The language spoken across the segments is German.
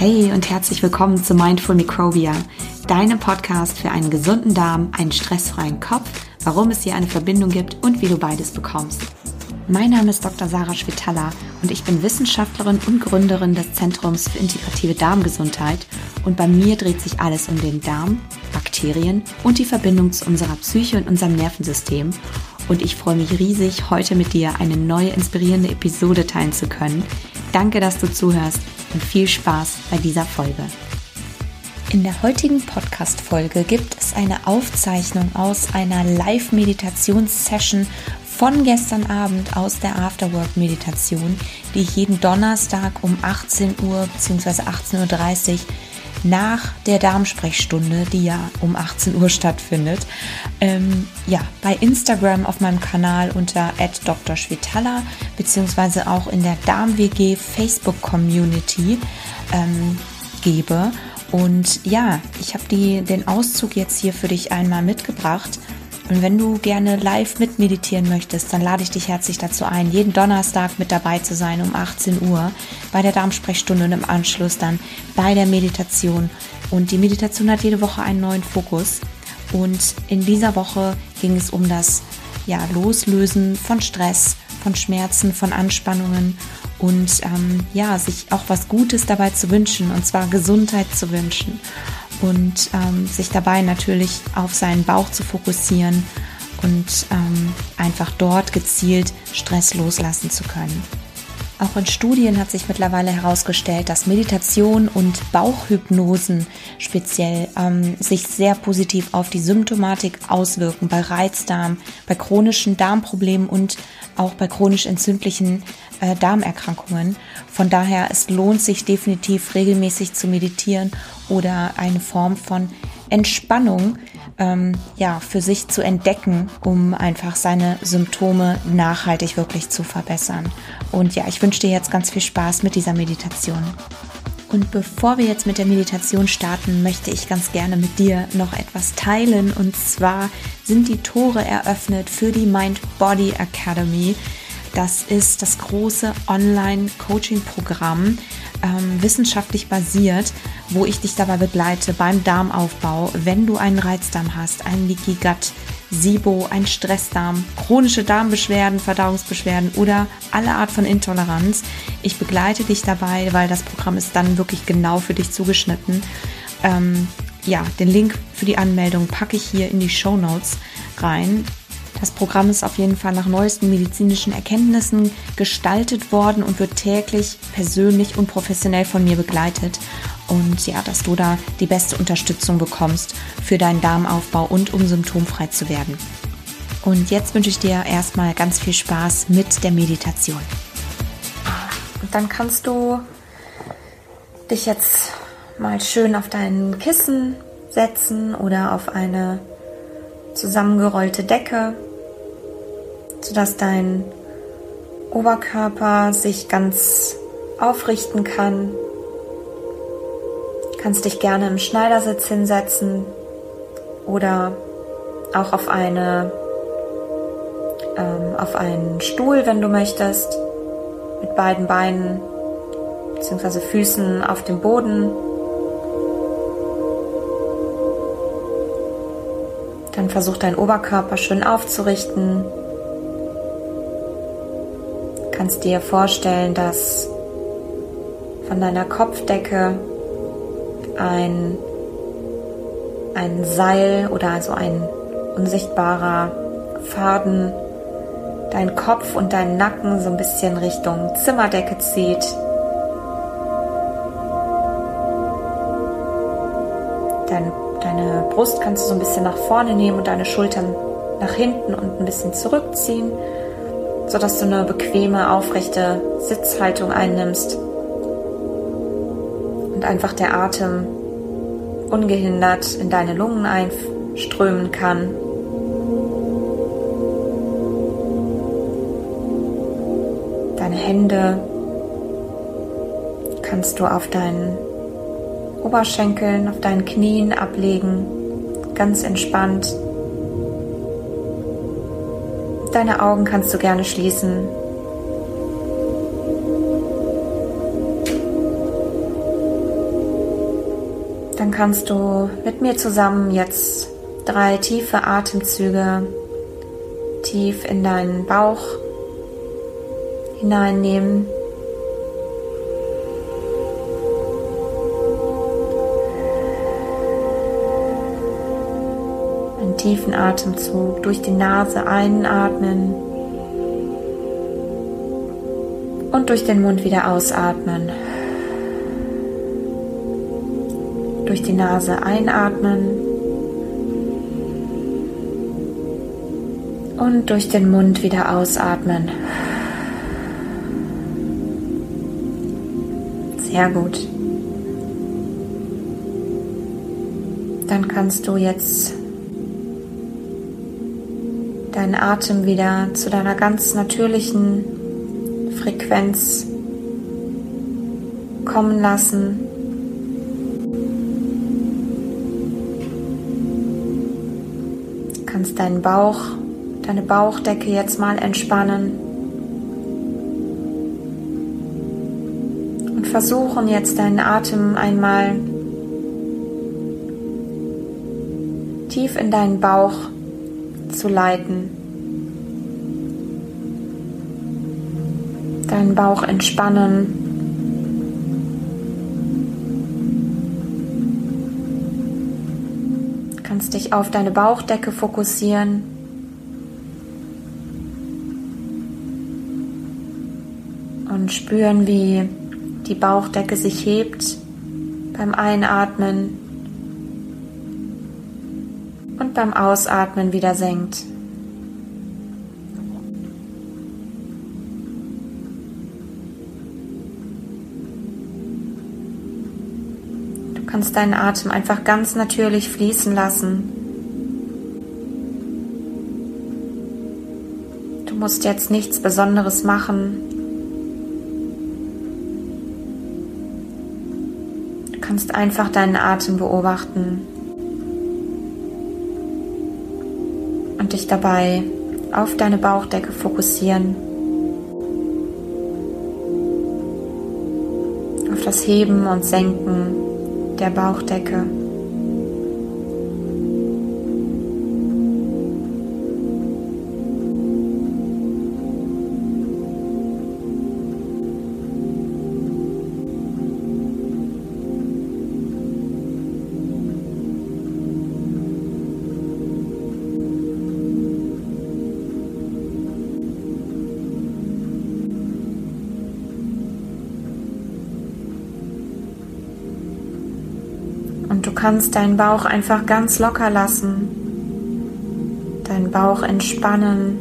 Hey und herzlich willkommen zu Mindful Microbia, deinem Podcast für einen gesunden Darm, einen stressfreien Kopf, warum es hier eine Verbindung gibt und wie du beides bekommst. Mein Name ist Dr. Sarah Schwitala und ich bin Wissenschaftlerin und Gründerin des Zentrums für integrative Darmgesundheit und bei mir dreht sich alles um den Darm, Bakterien und die Verbindung zu unserer Psyche und unserem Nervensystem und ich freue mich riesig, heute mit dir eine neue inspirierende Episode teilen zu können. Danke, dass du zuhörst und viel Spaß bei dieser Folge. In der heutigen Podcast-Folge gibt es eine Aufzeichnung aus einer Live-Meditations-Session von gestern Abend aus der Afterwork-Meditation, die ich jeden Donnerstag um 18 Uhr bzw. 18.30 Uhr nach der Darmsprechstunde, die ja um 18 Uhr stattfindet, ähm, ja, bei Instagram auf meinem Kanal unter @drschwitala beziehungsweise auch in der Darm-WG Facebook Community ähm, gebe. Und ja, ich habe den Auszug jetzt hier für dich einmal mitgebracht und wenn du gerne live mitmeditieren möchtest, dann lade ich dich herzlich dazu ein, jeden Donnerstag mit dabei zu sein um 18 Uhr bei der Darmsprechstunde und im Anschluss dann bei der Meditation. Und die Meditation hat jede Woche einen neuen Fokus. Und in dieser Woche ging es um das ja, Loslösen von Stress, von Schmerzen, von Anspannungen und ähm, ja, sich auch was Gutes dabei zu wünschen, und zwar Gesundheit zu wünschen und ähm, sich dabei natürlich auf seinen Bauch zu fokussieren und ähm, einfach dort gezielt Stress loslassen zu können. Auch in Studien hat sich mittlerweile herausgestellt, dass Meditation und Bauchhypnosen speziell ähm, sich sehr positiv auf die Symptomatik auswirken bei Reizdarm, bei chronischen Darmproblemen und auch bei chronisch entzündlichen äh, Darmerkrankungen. Von daher, es lohnt sich definitiv regelmäßig zu meditieren oder eine Form von Entspannung ähm, ja, für sich zu entdecken, um einfach seine Symptome nachhaltig wirklich zu verbessern. Und ja, ich wünsche dir jetzt ganz viel Spaß mit dieser Meditation. Und bevor wir jetzt mit der Meditation starten, möchte ich ganz gerne mit dir noch etwas teilen. Und zwar sind die Tore eröffnet für die Mind Body Academy. Das ist das große Online-Coaching-Programm, ähm, wissenschaftlich basiert, wo ich dich dabei begleite beim Darmaufbau, wenn du einen Reizdarm hast, einen Leaky Gut, SIBO, ein Stressdarm, chronische Darmbeschwerden, Verdauungsbeschwerden oder alle Art von Intoleranz. Ich begleite dich dabei, weil das Programm ist dann wirklich genau für dich zugeschnitten. Ähm, ja, den Link für die Anmeldung packe ich hier in die Show Notes rein. Das Programm ist auf jeden Fall nach neuesten medizinischen Erkenntnissen gestaltet worden und wird täglich persönlich und professionell von mir begleitet. Und ja, dass du da die beste Unterstützung bekommst für deinen Darmaufbau und um symptomfrei zu werden. Und jetzt wünsche ich dir erstmal ganz viel Spaß mit der Meditation. Und dann kannst du dich jetzt mal schön auf dein Kissen setzen oder auf eine zusammengerollte Decke sodass dein Oberkörper sich ganz aufrichten kann. Kannst dich gerne im Schneidersitz hinsetzen oder auch auf eine ähm, auf einen Stuhl, wenn du möchtest, mit beiden Beinen bzw. Füßen auf dem Boden. Dann versuch deinen Oberkörper schön aufzurichten, kannst dir vorstellen, dass von deiner Kopfdecke ein, ein Seil oder also ein unsichtbarer Faden deinen Kopf und deinen Nacken so ein bisschen Richtung Zimmerdecke zieht. Dein, deine Brust kannst du so ein bisschen nach vorne nehmen und deine Schultern nach hinten und ein bisschen zurückziehen sodass du eine bequeme, aufrechte Sitzhaltung einnimmst und einfach der Atem ungehindert in deine Lungen einströmen kann. Deine Hände kannst du auf deinen Oberschenkeln, auf deinen Knien ablegen, ganz entspannt Deine Augen kannst du gerne schließen. Dann kannst du mit mir zusammen jetzt drei tiefe Atemzüge tief in deinen Bauch hineinnehmen. Einen tiefen Atemzug durch die Nase einatmen und durch den Mund wieder ausatmen. Durch die Nase einatmen und durch den Mund wieder ausatmen. Sehr gut. Dann kannst du jetzt deinen Atem wieder zu deiner ganz natürlichen Frequenz kommen lassen. Deinen Bauch, deine Bauchdecke jetzt mal entspannen. versuchen jetzt deinen Atem einmal tief in deinen Bauch zu leiten. Deinen Bauch entspannen. Kannst dich auf deine Bauchdecke fokussieren. Und spüren, wie die Bauchdecke sich hebt beim Einatmen und beim Ausatmen wieder senkt. Kannst deinen Atem einfach ganz natürlich fließen lassen. Du musst jetzt nichts Besonderes machen. kannst einfach deinen Atem beobachten und dich dabei auf deine Bauchdecke fokussieren, auf das Heben und Senken der Bauchdecke. Kannst deinen Bauch einfach ganz locker lassen, deinen Bauch entspannen,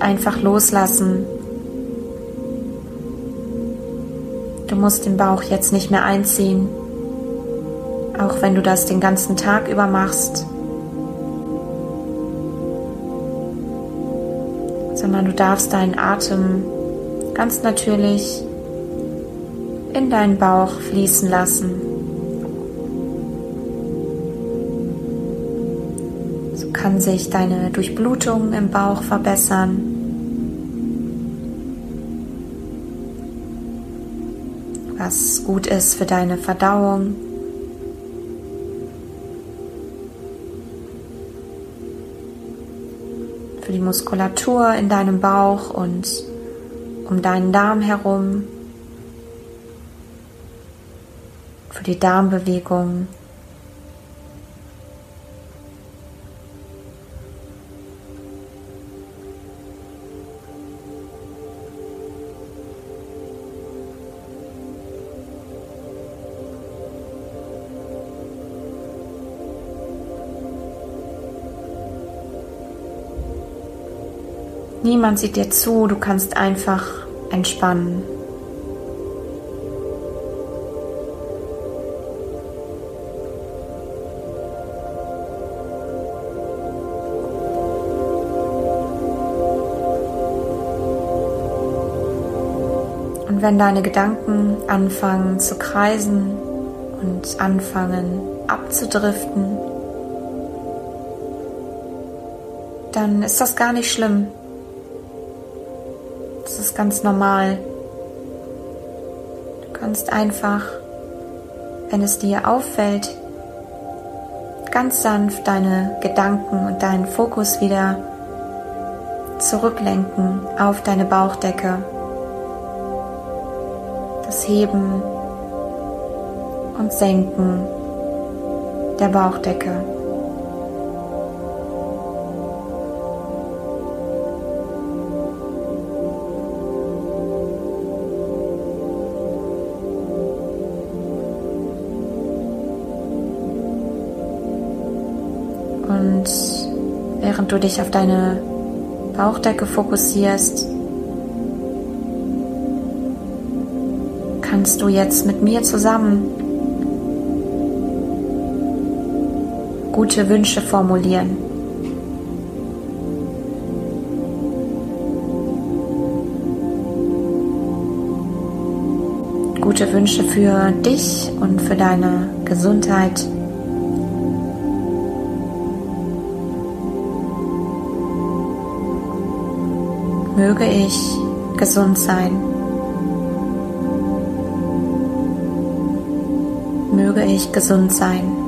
einfach loslassen. Du musst den Bauch jetzt nicht mehr einziehen, auch wenn du das den ganzen Tag über machst, sondern du darfst deinen Atem ganz natürlich in deinen Bauch fließen lassen. Kann sich deine Durchblutung im Bauch verbessern. Was gut ist für deine Verdauung. Für die Muskulatur in deinem Bauch und um deinen Darm herum. für die Darmbewegung. Niemand sieht dir zu, du kannst einfach entspannen. Und wenn deine Gedanken anfangen zu kreisen und anfangen abzudriften, dann ist das gar nicht schlimm. Ganz normal. Du kannst einfach wenn es dir auffällt, ganz sanft deine Gedanken und deinen Fokus wieder zurücklenken auf deine Bauchdecke. Das Heben und Senken der Bauchdecke. Während du dich auf deine Bauchdecke fokussierst, kannst du jetzt mit mir zusammen gute Wünsche formulieren. Gute Wünsche für dich und für deine Gesundheit. Möge ich gesund sein. Möge ich gesund sein.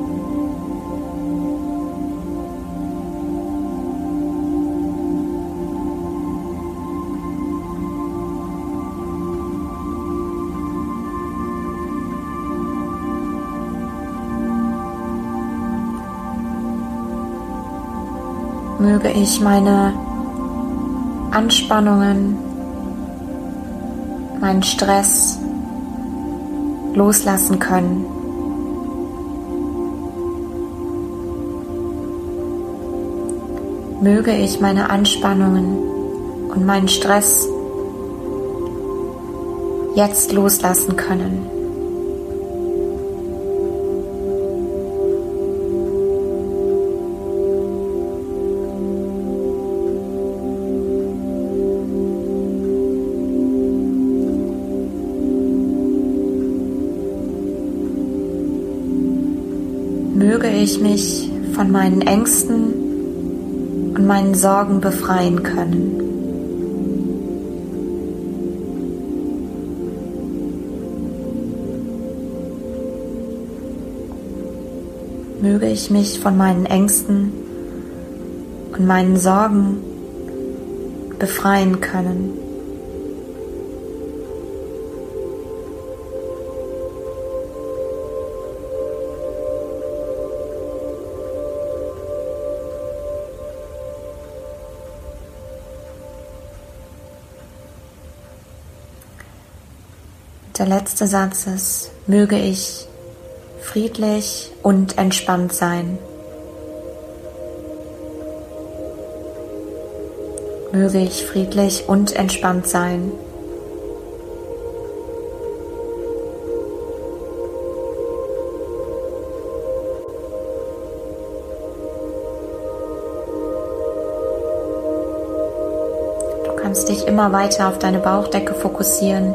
möge ich meine Anspannungen, meinen Stress loslassen können. Möge ich meine Anspannungen und meinen Stress jetzt loslassen können. Von meinen Ängsten und meinen Sorgen befreien können. Möge ich mich von meinen Ängsten und meinen Sorgen befreien können. Der letzte Satz ist, möge ich friedlich und entspannt sein. Möge ich friedlich und entspannt sein. Du kannst dich immer weiter auf deine Bauchdecke fokussieren.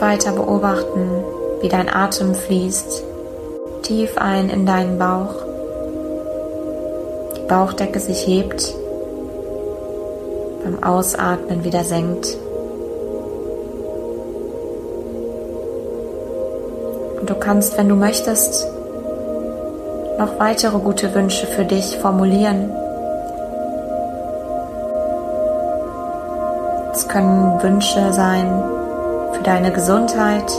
Weiter beobachten, wie dein Atem fließt, tief ein in deinen Bauch, die Bauchdecke sich hebt, beim Ausatmen wieder senkt. Und du kannst, wenn du möchtest, noch weitere gute Wünsche für dich formulieren. Es können Wünsche sein, für deine Gesundheit.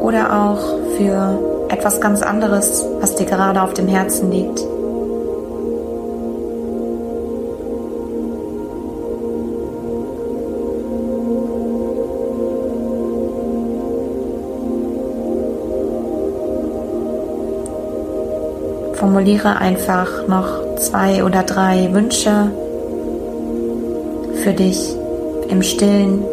Oder auch für etwas ganz anderes, was dir gerade auf dem Herzen liegt. Formuliere einfach noch zwei oder drei Wünsche für dich im stillen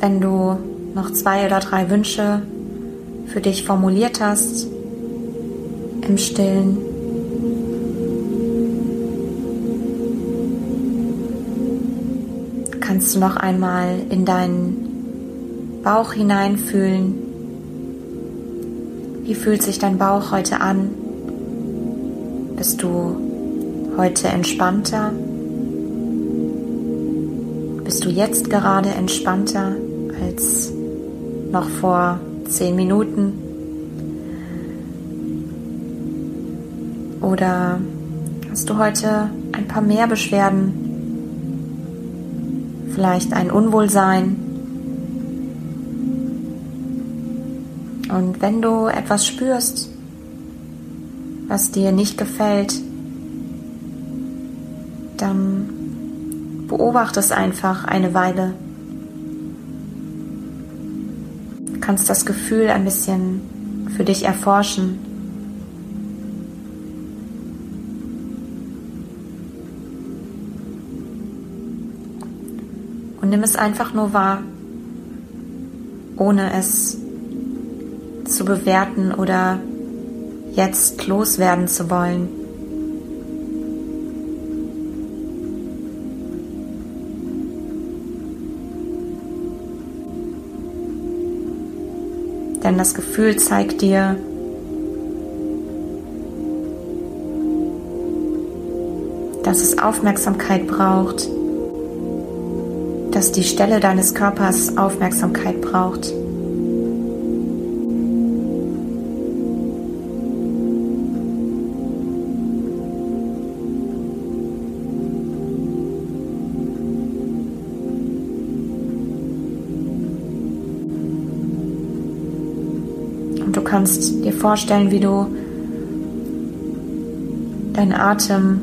wenn du noch zwei oder drei Wünsche für dich formuliert hast im Stillen. Kannst du noch einmal in deinen Bauch hineinfühlen. Wie fühlt sich dein Bauch heute an? Bist du heute entspannter? Bist du jetzt gerade entspannter als noch vor zehn Minuten? Oder hast du heute ein paar mehr Beschwerden? Vielleicht ein Unwohlsein? Und wenn du etwas spürst, was dir nicht gefällt, dann beobachte es einfach eine Weile. Kannst das Gefühl ein bisschen für dich erforschen. Und nimm es einfach nur wahr, ohne es zu bewerten oder jetzt loswerden zu wollen. Denn das Gefühl zeigt dir, dass es Aufmerksamkeit braucht, dass die Stelle deines Körpers Aufmerksamkeit braucht. Kannst dir vorstellen, wie du deinen Atem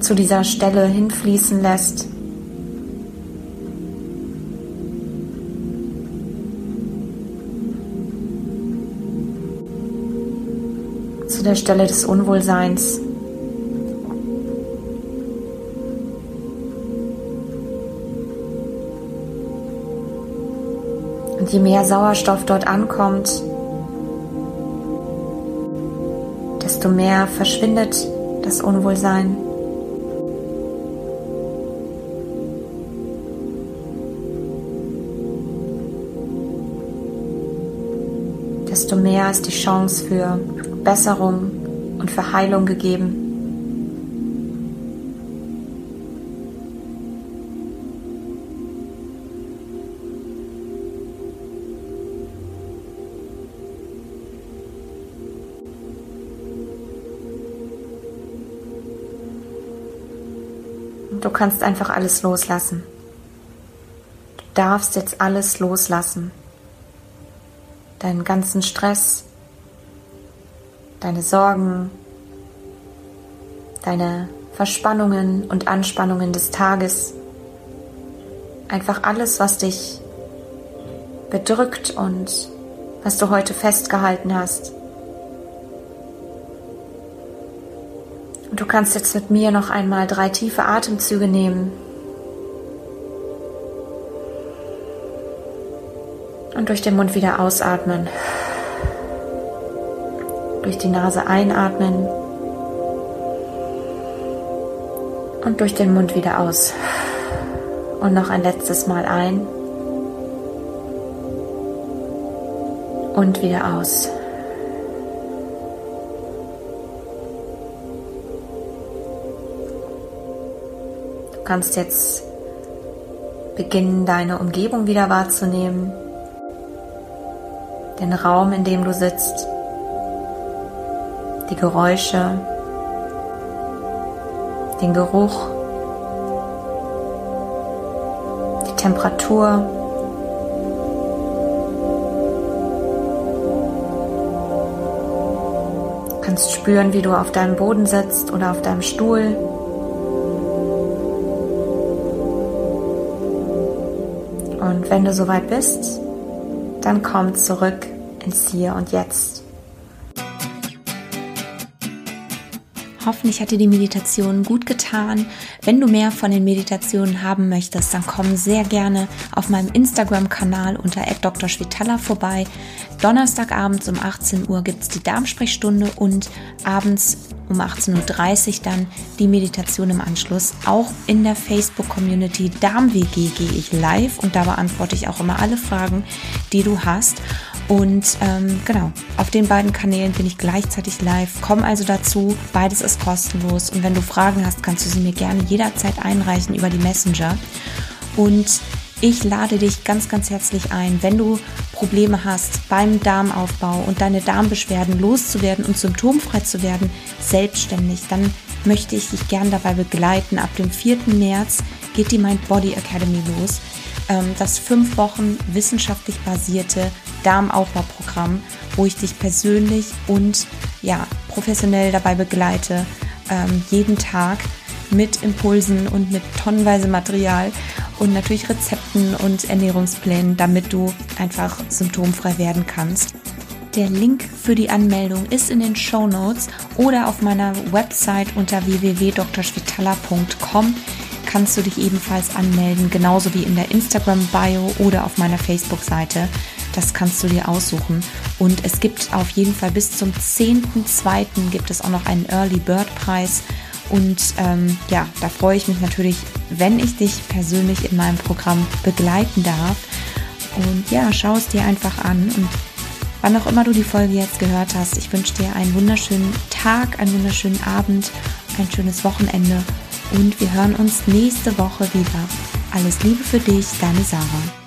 zu dieser Stelle hinfließen lässt. Zu der Stelle des Unwohlseins. Und je mehr Sauerstoff dort ankommt, desto mehr verschwindet das Unwohlsein. Desto mehr ist die Chance für Besserung und für Heilung gegeben. Kannst einfach alles loslassen. Du darfst jetzt alles loslassen. Deinen ganzen Stress, deine Sorgen, deine Verspannungen und Anspannungen des Tages. Einfach alles, was dich bedrückt und was du heute festgehalten hast. Du kannst jetzt mit mir noch einmal drei tiefe Atemzüge nehmen. Und durch den Mund wieder ausatmen. Durch die Nase einatmen. Und durch den Mund wieder aus. Und noch ein letztes Mal ein. Und wieder aus. Kannst jetzt beginnen, deine Umgebung wieder wahrzunehmen, den Raum, in dem du sitzt, die Geräusche, den Geruch, die Temperatur. Du kannst spüren, wie du auf deinem Boden sitzt oder auf deinem Stuhl. Und wenn du soweit bist, dann komm zurück ins Hier und Jetzt. Hoffentlich hat dir die Meditation gut getan. Wenn du mehr von den Meditationen haben möchtest, dann komm sehr gerne auf meinem Instagram-Kanal unter @drschwitala vorbei. Donnerstagabends um 18 Uhr gibt es die Darmsprechstunde und abends um 18.30 Uhr dann die Meditation im Anschluss. Auch in der Facebook-Community DarmWG gehe ich live und da beantworte ich auch immer alle Fragen, die du hast. Und ähm, genau, auf den beiden Kanälen bin ich gleichzeitig live. Komm also dazu, beides ist kostenlos. Und wenn du Fragen hast, kannst du sie mir gerne jederzeit einreichen über die Messenger. Und ich lade dich ganz, ganz herzlich ein, wenn du Probleme hast beim Darmaufbau und deine Darmbeschwerden loszuwerden und symptomfrei zu werden, selbstständig, dann möchte ich dich gern dabei begleiten. Ab dem 4. März geht die Mind Body Academy los. Ähm, das fünf Wochen wissenschaftlich basierte Darmaufbauprogramm, wo ich dich persönlich und ja, professionell dabei begleite, ähm, jeden Tag mit Impulsen und mit tonnenweise Material und natürlich Rezepten und Ernährungsplänen, damit du einfach symptomfrei werden kannst. Der Link für die Anmeldung ist in den Show Notes oder auf meiner Website unter www.drschwitala.com kannst du dich ebenfalls anmelden, genauso wie in der Instagram-Bio oder auf meiner Facebook-Seite. Das kannst du dir aussuchen. Und es gibt auf jeden Fall bis zum 10.2. gibt es auch noch einen Early Bird Preis. Und ähm, ja, da freue ich mich natürlich, wenn ich dich persönlich in meinem Programm begleiten darf. Und ja, schau es dir einfach an. Und wann auch immer du die Folge jetzt gehört hast, ich wünsche dir einen wunderschönen Tag, einen wunderschönen Abend, ein schönes Wochenende. Und wir hören uns nächste Woche wieder. Alles Liebe für dich, deine Sarah.